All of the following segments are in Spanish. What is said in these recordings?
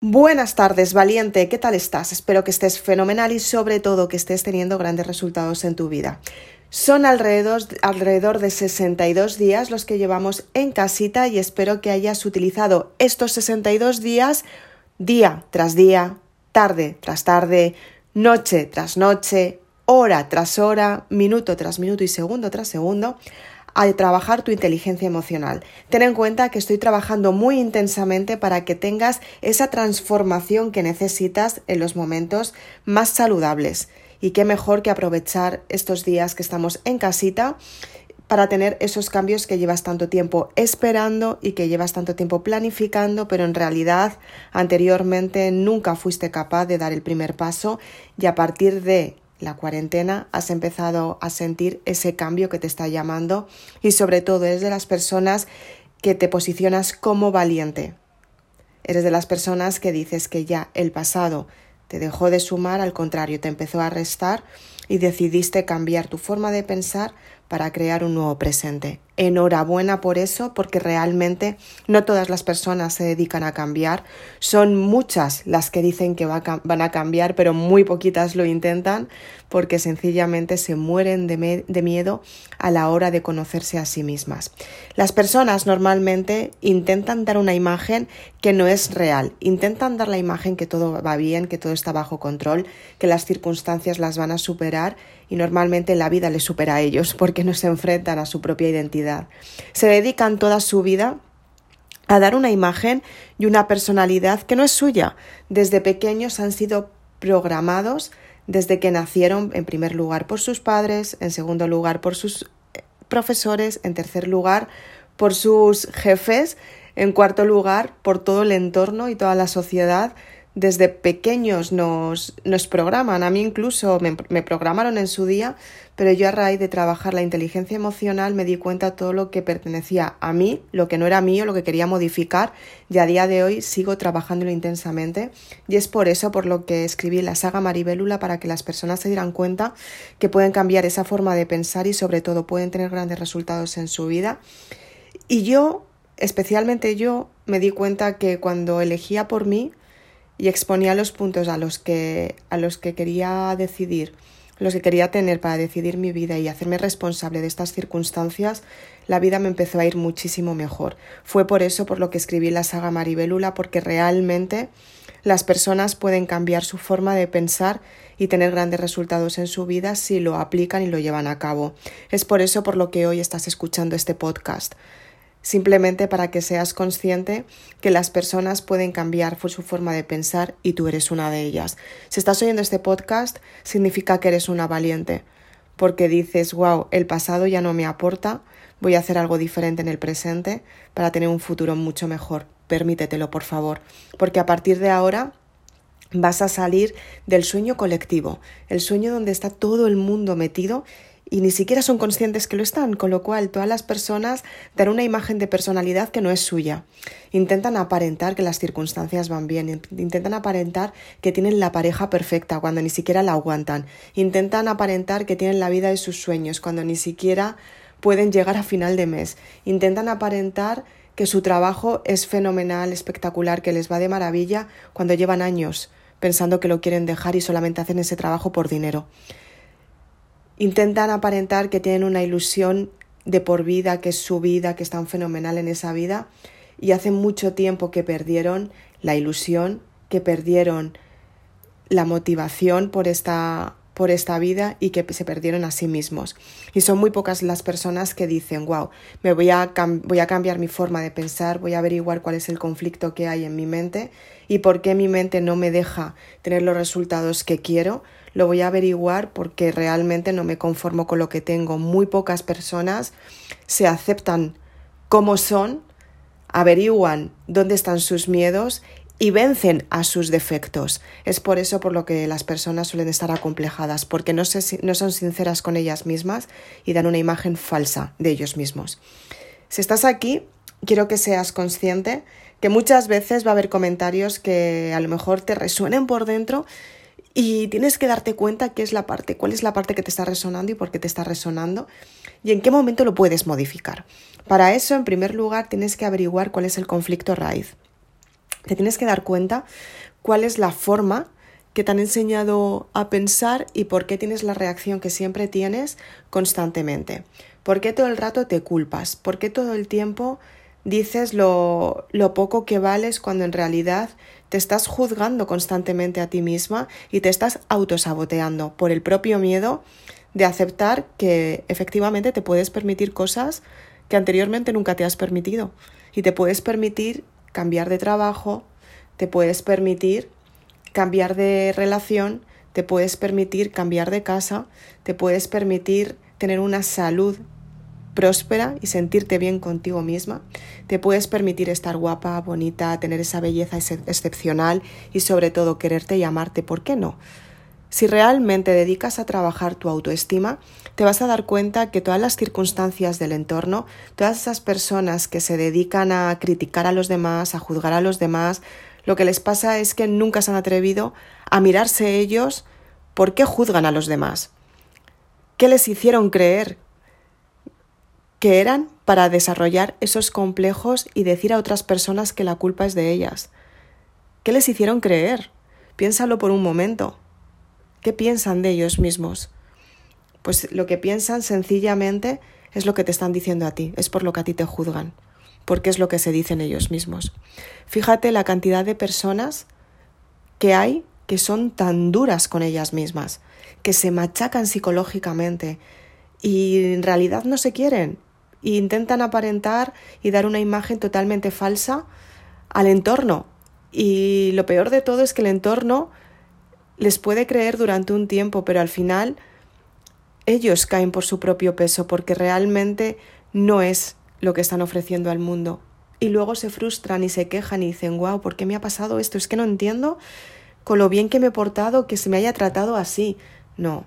Buenas tardes, valiente, ¿qué tal estás? Espero que estés fenomenal y sobre todo que estés teniendo grandes resultados en tu vida. Son alrededor, alrededor de 62 días los que llevamos en casita y espero que hayas utilizado estos 62 días día tras día, tarde tras tarde, noche tras noche, hora tras hora, minuto tras minuto y segundo tras segundo a trabajar tu inteligencia emocional. Ten en cuenta que estoy trabajando muy intensamente para que tengas esa transformación que necesitas en los momentos más saludables. Y qué mejor que aprovechar estos días que estamos en casita para tener esos cambios que llevas tanto tiempo esperando y que llevas tanto tiempo planificando, pero en realidad anteriormente nunca fuiste capaz de dar el primer paso y a partir de la cuarentena has empezado a sentir ese cambio que te está llamando y sobre todo eres de las personas que te posicionas como valiente. Eres de las personas que dices que ya el pasado te dejó de sumar, al contrario, te empezó a restar y decidiste cambiar tu forma de pensar para crear un nuevo presente. Enhorabuena por eso, porque realmente no todas las personas se dedican a cambiar. Son muchas las que dicen que van a cambiar, pero muy poquitas lo intentan porque sencillamente se mueren de, miedo a la hora de conocerse a sí mismas. Las personas normalmente intentan dar una imagen que no es real, intentan dar la imagen que todo va bien, que todo está bajo control, que las circunstancias las van a superar y normalmente la vida les supera a ellos porque no se enfrentan a su propia identidad. Se dedican toda su vida a dar una imagen y una personalidad que no es suya. Desde pequeños han sido programados desde que nacieron, en primer lugar por sus padres, en segundo lugar por sus eh, profesores, en tercer lugar por sus jefes, en cuarto lugar por todo el entorno y toda la sociedad desde pequeños nos, nos programan. A mí incluso me, me, programaron en su día, pero yo a raíz de trabajar la inteligencia emocional me di cuenta de todo lo que pertenecía a mí, lo que no era mío, lo que quería modificar y a día de hoy sigo trabajándolo intensamente y es por eso por lo que escribí la saga Maribélula para que las personas se dieran cuenta que pueden cambiar esa forma de pensar y sobre todo pueden tener grandes resultados en su vida. Y yo, especialmente yo, me di cuenta que cuando elegía por mí, y exponía los puntos a los que, a los que quería decidir, los que quería tener para decidir mi vida y hacerme responsable de estas circunstancias, la vida me empezó a ir muchísimo mejor. Fue por eso por lo que escribí la saga Maribelula, porque realmente las personas pueden cambiar su forma de pensar y tener grandes resultados en su vida si lo aplican y lo llevan a cabo. Es por eso por lo que hoy estás escuchando este podcast simplemente para que seas consciente que las personas pueden cambiar su forma de pensar y tú eres una de ellas. Si estás oyendo este podcast, significa que eres una valiente, porque dices, wow, el pasado ya no me aporta, voy a hacer algo diferente en el presente para tener un futuro mucho mejor. Permítetelo, por favor, porque a partir de ahora vas a salir del sueño colectivo, el sueño donde está todo el mundo metido y ni siquiera son conscientes que lo están, con lo cual todas las personas dan una imagen de personalidad que no es suya. Intentan aparentar que las circunstancias van bien, intentan aparentar que tienen la pareja perfecta cuando ni siquiera la aguantan, intentan aparentar que tienen la vida de sus sueños cuando ni siquiera pueden llegar a final de mes, intentan aparentar que su trabajo es fenomenal, espectacular, que les va de maravilla cuando llevan años pensando que lo quieren dejar y solamente hacen ese trabajo por dinero. Intentan aparentar que tienen una ilusión de por vida, que es su vida, que están fenomenal en esa vida, y hace mucho tiempo que perdieron la ilusión, que perdieron la motivación por esta por esta vida y que se perdieron a sí mismos. Y son muy pocas las personas que dicen, wow, me voy a, voy a cambiar mi forma de pensar, voy a averiguar cuál es el conflicto que hay en mi mente y por qué mi mente no me deja tener los resultados que quiero, lo voy a averiguar porque realmente no me conformo con lo que tengo. Muy pocas personas se aceptan como son, averiguan dónde están sus miedos y vencen a sus defectos. Es por eso por lo que las personas suelen estar acomplejadas, porque no, no son sinceras con ellas mismas y dan una imagen falsa de ellos mismos. Si estás aquí, quiero que seas consciente que muchas veces va a haber comentarios que a lo mejor te resuenen por dentro y tienes que darte cuenta qué es la parte, cuál es la parte que te está resonando y por qué te está resonando y en qué momento lo puedes modificar. Para eso, en primer lugar, tienes que averiguar cuál es el conflicto raíz. Te tienes que dar cuenta cuál es la forma que te han enseñado a pensar y por qué tienes la reacción que siempre tienes constantemente. ¿Por qué todo el rato te culpas? ¿Por qué todo el tiempo dices lo, lo poco que vales cuando en realidad te estás juzgando constantemente a ti misma y te estás autosaboteando por el propio miedo de aceptar que efectivamente te puedes permitir cosas que anteriormente nunca te has permitido y te puedes permitir cambiar de trabajo, te puedes permitir cambiar de relación, te puedes permitir cambiar de casa, te puedes permitir tener una salud próspera y sentirte bien contigo misma. Te puedes permitir estar guapa, bonita, tener esa belleza excepcional y sobre todo quererte y amarte. ¿Por qué no? Si realmente dedicas a trabajar tu autoestima, te vas a dar cuenta que todas las circunstancias del entorno, todas esas personas que se dedican a criticar a los demás, a juzgar a los demás, lo que les pasa es que nunca se han atrevido a mirarse ellos por qué juzgan a los demás. ¿Qué les hicieron creer que eran para desarrollar esos complejos y decir a otras personas que la culpa es de ellas. ¿Qué les hicieron creer? Piénsalo por un momento. ¿Qué piensan de ellos mismos? Pues lo que piensan sencillamente es lo que te están diciendo a ti, es por lo que a ti te juzgan, porque es lo que se dicen ellos mismos. Fíjate la cantidad de personas que hay que son tan duras con ellas mismas, que se machacan psicológicamente y en realidad no se quieren intentan aparentar y dar una imagen totalmente falsa al entorno. Y lo peor de todo es que el entorno les puede creer durante un tiempo, pero al final ellos caen por su propio peso porque realmente no es lo que están ofreciendo al mundo. Y luego se frustran y se quejan y dicen, wow, ¿por qué me ha pasado esto? Es que no entiendo con lo bien que me he portado que se me haya tratado así. No,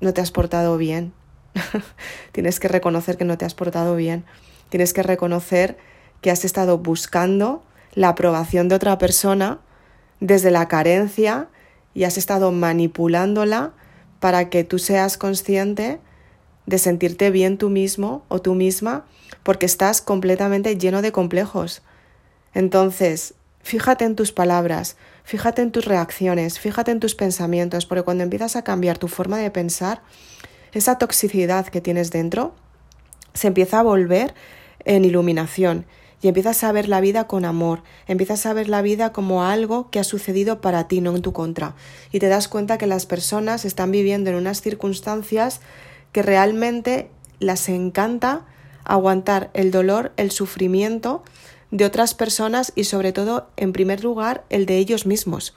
no te has portado bien. Tienes que reconocer que no te has portado bien. Tienes que reconocer que has estado buscando la aprobación de otra persona desde la carencia y has estado manipulándola para que tú seas consciente de sentirte bien tú mismo o tú misma porque estás completamente lleno de complejos. Entonces, fíjate en tus palabras, fíjate en tus reacciones, fíjate en tus pensamientos, porque cuando empiezas a cambiar tu forma de pensar, esa toxicidad que tienes dentro se empieza a volver en iluminación y empiezas a ver la vida con amor, empiezas a ver la vida como algo que ha sucedido para ti, no en tu contra. Y te das cuenta que las personas están viviendo en unas circunstancias que realmente las encanta aguantar el dolor, el sufrimiento de otras personas y sobre todo, en primer lugar, el de ellos mismos.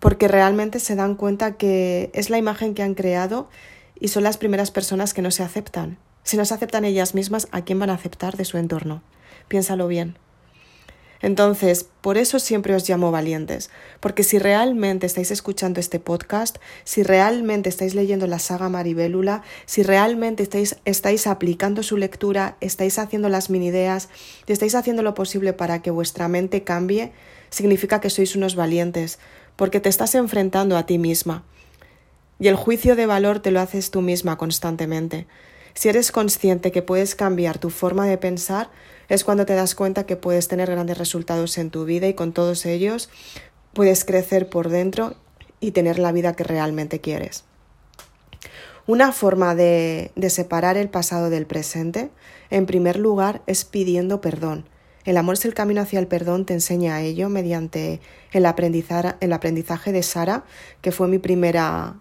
Porque realmente se dan cuenta que es la imagen que han creado y son las primeras personas que no se aceptan. Si no se aceptan ellas mismas, ¿a quién van a aceptar de su entorno? Piénsalo bien. Entonces, por eso siempre os llamo valientes, porque si realmente estáis escuchando este podcast, si realmente estáis leyendo la saga Maribélula, si realmente estáis, estáis aplicando su lectura, estáis haciendo las mini ideas y estáis haciendo lo posible para que vuestra mente cambie, significa que sois unos valientes, porque te estás enfrentando a ti misma. Y el juicio de valor te lo haces tú misma constantemente. Si eres consciente que puedes cambiar tu forma de pensar, es cuando te das cuenta que puedes tener grandes resultados en tu vida y con todos ellos puedes crecer por dentro y tener la vida que realmente quieres. Una forma de, de, separar el pasado del presente, en primer lugar, es pidiendo perdón. El amor es el camino hacia el perdón, te enseña a ello mediante el, el aprendizaje de Sara, que fue mi primera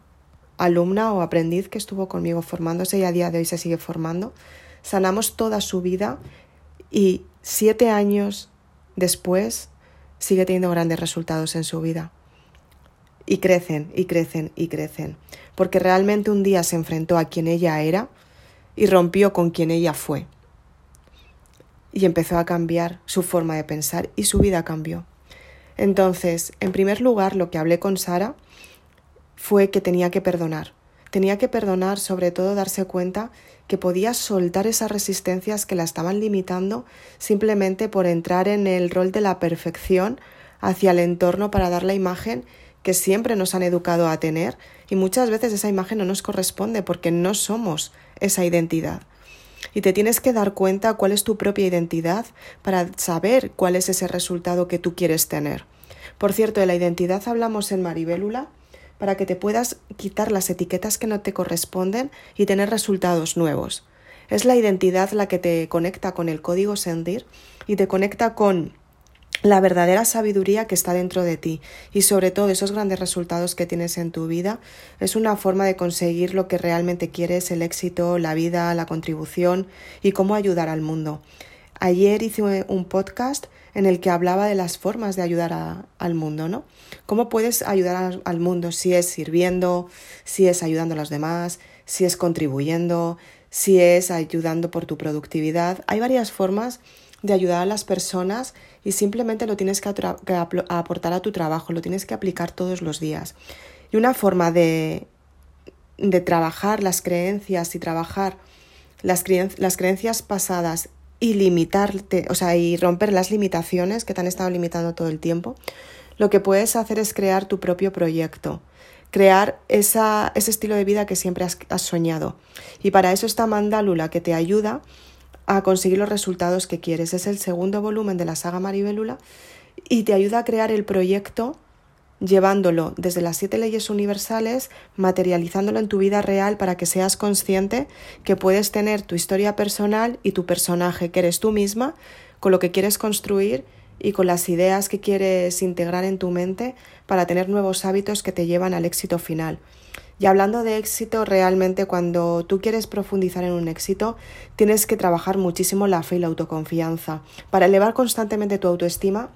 alumna o aprendiz que estuvo conmigo formándose y a día de hoy se sigue formando. Sanamos toda su vida y siete años después sigue teniendo grandes resultados en su vida. Y crecen y crecen y crecen, porque realmente un día se enfrentó a quien ella era y rompió con quien ella fue. Y empezó a cambiar su forma de pensar y su vida cambió. Entonces, en primer lugar, lo que hablé con Sara fue que tenía que perdonar. Tenía que perdonar, sobre todo darse cuenta que podía soltar esas resistencias que la estaban limitando simplemente por entrar en el rol de la perfección hacia el entorno para dar la imagen que siempre nos han educado a tener y muchas veces esa imagen no nos corresponde porque no somos esa identidad. y te tienes que dar cuenta cuál es tu propia identidad para saber cuál es ese resultado que tú quieres tener. Por cierto, de la identidad hablamos en Maribélula para que te puedas quitar las etiquetas que no te corresponden y tener resultados nuevos. Es la identidad la que te conecta con el código sentir y te conecta con la verdadera sabiduría que está dentro de ti y sobre todo esos grandes resultados que tienes en tu vida es una forma de conseguir lo que realmente quieres, el éxito, la vida, la contribución y cómo ayudar al mundo. Ayer hice un podcast en el que hablaba de las formas de ayudar al mundo, ¿no? ¿Cómo puedes ayudar al mundo si es sirviendo, si es ayudando a los demás, si es contribuyendo, si es ayudando por tu productividad? Hay varias formas de ayudar a las personas y simplemente lo tienes que, aportar a tu trabajo, lo tienes que aplicar todos los días. Y una forma de, de trabajar las creencias y trabajar las, las creencias pasadas y limitarte, o sea, y romper las limitaciones que te han estado limitando todo el tiempo, lo que puedes hacer es crear tu propio proyecto, crear esa, ese estilo de vida que siempre has, has soñado. Y para eso está Mandálula, que te ayuda a conseguir los resultados que quieres. Es el segundo volumen de la saga Maribélula y te ayuda a crear el proyecto llevándolo desde las siete leyes universales, materializándolo en tu vida real para que seas consciente que puedes tener tu historia personal y tu personaje, que eres tú misma, con lo que quieres construir y con las ideas que quieres integrar en tu mente para tener nuevos hábitos que te llevan al éxito final. Y hablando de éxito, realmente cuando tú quieres profundizar en un éxito, tienes que trabajar muchísimo la fe y la autoconfianza para elevar constantemente tu autoestima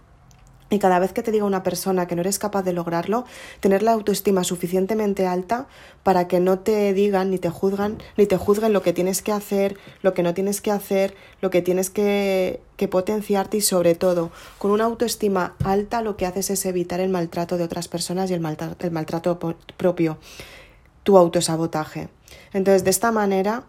y cada vez que te diga una persona que no eres capaz de lograrlo, tener la autoestima suficientemente alta para que no te digan ni te juzgan, ni te juzguen lo que tienes que hacer, lo que no tienes que hacer, lo que tienes que, que potenciarte y sobre todo, con una autoestima alta lo que haces es evitar el maltrato de otras personas y el maltrato, el maltrato propio tu autosabotaje. Entonces, de esta manera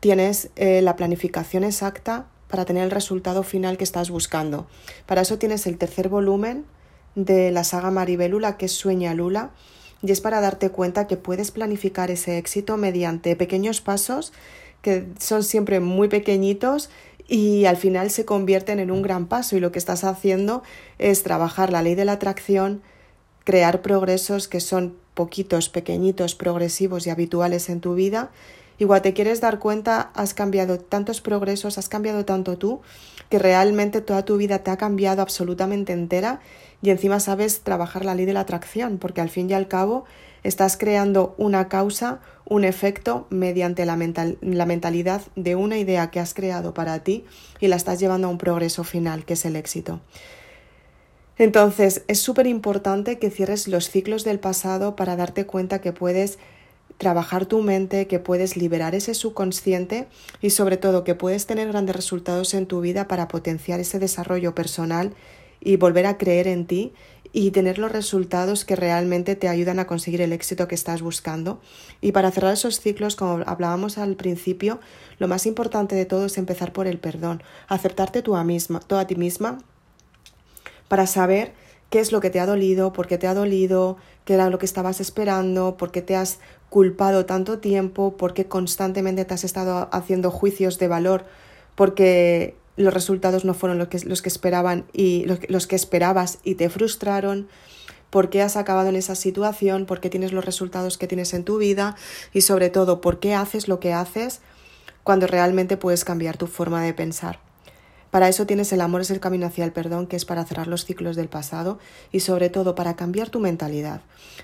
tienes eh, la planificación exacta para tener el resultado final que estás buscando. Para eso tienes el tercer volumen de la saga Maribelula, que es Sueña Lula, y es para darte cuenta que puedes planificar ese éxito mediante pequeños pasos que son siempre muy pequeñitos y al final se convierten en un gran paso y lo que estás haciendo es trabajar la ley de la atracción, crear progresos que son poquitos, pequeñitos, progresivos y habituales en tu vida, igual te quieres dar cuenta, has cambiado tantos progresos, has cambiado tanto tú, que realmente toda tu vida te ha cambiado absolutamente entera y encima sabes trabajar la ley de la atracción, porque al fin y al cabo estás creando una causa, un efecto mediante la, mental, la mentalidad de una idea que has creado para ti y la estás llevando a un progreso final, que es el éxito. Entonces, es súper importante que cierres los ciclos del pasado para darte cuenta que puedes trabajar tu mente, que puedes liberar ese subconsciente y sobre todo que puedes tener grandes resultados en tu vida para potenciar ese desarrollo personal y volver a creer en ti y tener los resultados que realmente te ayudan a conseguir el éxito que estás buscando. Y para cerrar esos ciclos, como hablábamos al principio, lo más importante de todo es empezar por el perdón, aceptarte tú a misma, tú a ti misma para saber qué es lo que te ha dolido, por qué te ha dolido, qué era lo que estabas esperando, por qué te has culpado tanto tiempo, por qué constantemente te has estado haciendo juicios de valor, porque los resultados no fueron los que, los que esperaban y los, los que esperabas y te frustraron, por qué has acabado en esa situación, por qué tienes los resultados que tienes en tu vida y sobre todo por qué haces lo que haces cuando realmente puedes cambiar tu forma de pensar. Para eso tienes el amor es el camino hacia el perdón, que es para cerrar los ciclos del pasado y sobre todo para cambiar tu mentalidad.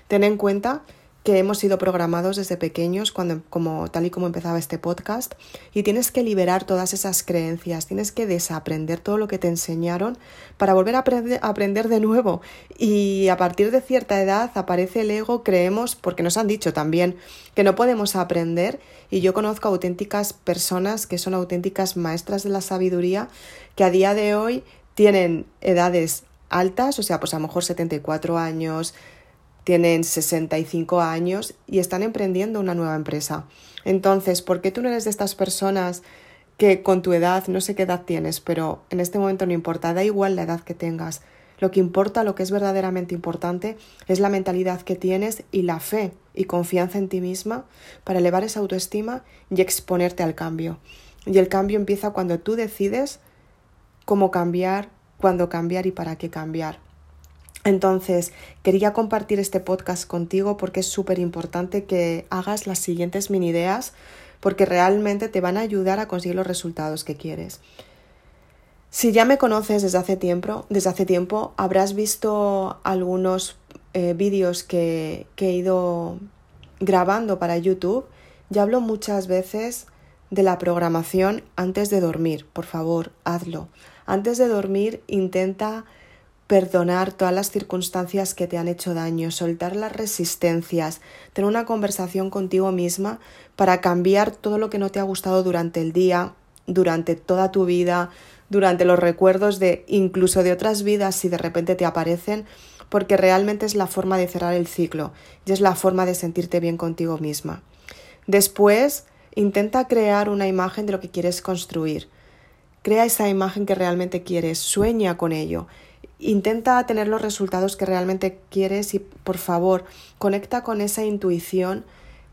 Ten en cuenta que hemos sido programados desde pequeños, cuando, como, tal y como empezaba este podcast, y tienes que liberar todas esas creencias, tienes que desaprender todo lo que te enseñaron para volver a aprender, de nuevo. Y a partir de cierta edad aparece el ego, creemos, porque nos han dicho también que no podemos aprender, y yo conozco auténticas personas que son auténticas maestras de la sabiduría, que a día de hoy tienen edades altas, o sea, pues a lo mejor 74 años, tienen 65 años y están emprendiendo una nueva empresa. Entonces, ¿por qué tú no eres de estas personas que con tu edad, no sé qué edad tienes, pero en este momento no importa, da igual la edad que tengas. Lo que importa, lo que es verdaderamente importante, es la mentalidad que tienes y la fe y confianza en ti misma para elevar esa autoestima y exponerte al cambio. Y el cambio empieza cuando tú decides cómo cambiar, cuándo cambiar y para qué cambiar. Entonces, quería compartir este podcast contigo porque es súper importante que hagas las siguientes mini ideas porque realmente te van a ayudar a conseguir los resultados que quieres. Si ya me conoces desde hace tiempo, desde hace tiempo habrás visto algunos eh, vídeos que, que he ido grabando para YouTube. Ya hablo muchas veces de la programación antes de dormir. Por favor, hazlo. Antes de dormir, intenta perdonar todas las circunstancias que te han hecho daño, soltar las resistencias, tener una conversación contigo misma para cambiar todo lo que no te ha gustado durante el día, durante toda tu vida, durante los recuerdos de incluso de otras vidas si de repente te aparecen, porque realmente es la forma de cerrar el ciclo y es la forma de sentirte bien contigo misma. Después, intenta crear una imagen de lo que quieres construir. Crea esa imagen que realmente quieres, sueña con ello. Intenta tener los resultados que realmente quieres y por favor conecta con esa intuición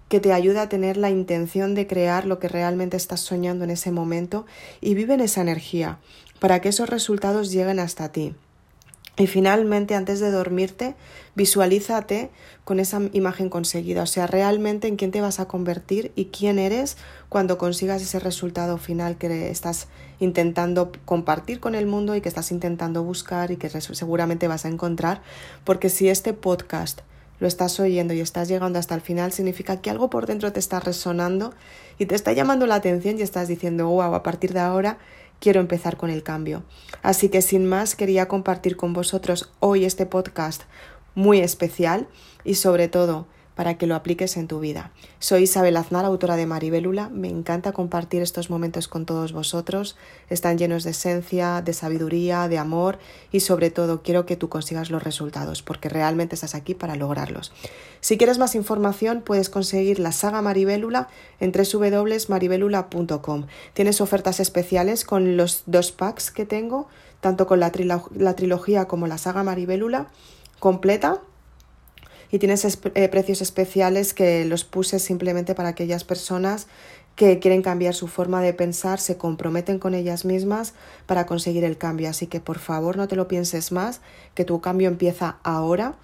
que te ayude a tener la intención de crear lo que realmente estás soñando en ese momento y vive en esa energía para que esos resultados lleguen hasta ti. Y finalmente, antes de dormirte, visualízate con esa imagen conseguida, o sea, realmente en quién te vas a convertir y quién eres cuando consigas ese resultado final que estás intentando compartir con el mundo y que estás intentando buscar y que seguramente vas a encontrar, porque si este podcast lo estás oyendo y estás llegando hasta el final, significa que algo por dentro te está resonando y te está llamando la atención y estás diciendo, wow, a partir de ahora quiero empezar con el cambio. Así que sin más quería compartir con vosotros hoy este podcast muy especial y sobre todo para que lo apliques en tu vida. Soy Isabel Aznar, autora de Maribélula. Me encanta compartir estos momentos con todos vosotros. Están llenos de esencia, de sabiduría, de amor y sobre todo quiero que tú consigas los resultados porque realmente estás aquí para lograrlos. Si quieres más información puedes conseguir la saga Maribélula en www.maribélula.com. Tienes ofertas especiales con los dos packs que tengo, tanto con la, la trilogía como la saga Maribélula completa y tienes eh, precios especiales que los puse simplemente para aquellas personas que quieren cambiar su forma de pensar, se comprometen con ellas mismas para conseguir el cambio. Así que por favor no te lo pienses más, que tu cambio empieza ahora.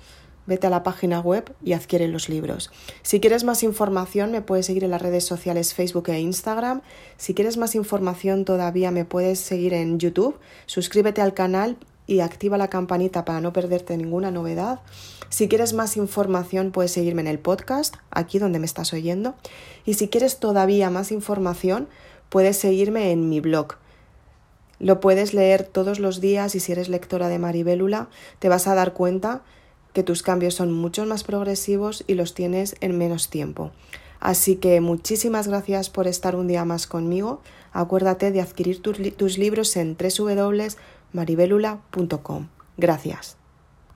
Vete a la página web y adquiere los libros. Si quieres más información, me puedes seguir en las redes sociales Facebook e Instagram. Si quieres más información todavía, me puedes seguir en YouTube. Suscríbete al canal y activa la campanita para no perderte ninguna novedad. Si quieres más información puedes seguirme en el podcast, aquí donde me estás oyendo. Y si quieres todavía más información puedes seguirme en mi blog. Lo puedes leer todos los días y si eres lectora de Maribélula te vas a dar cuenta que tus cambios son mucho más progresivos y los tienes en menos tiempo. Así que muchísimas gracias por estar un día más conmigo. Acuérdate de adquirir tus, libros en www maribelula.com. Gracias.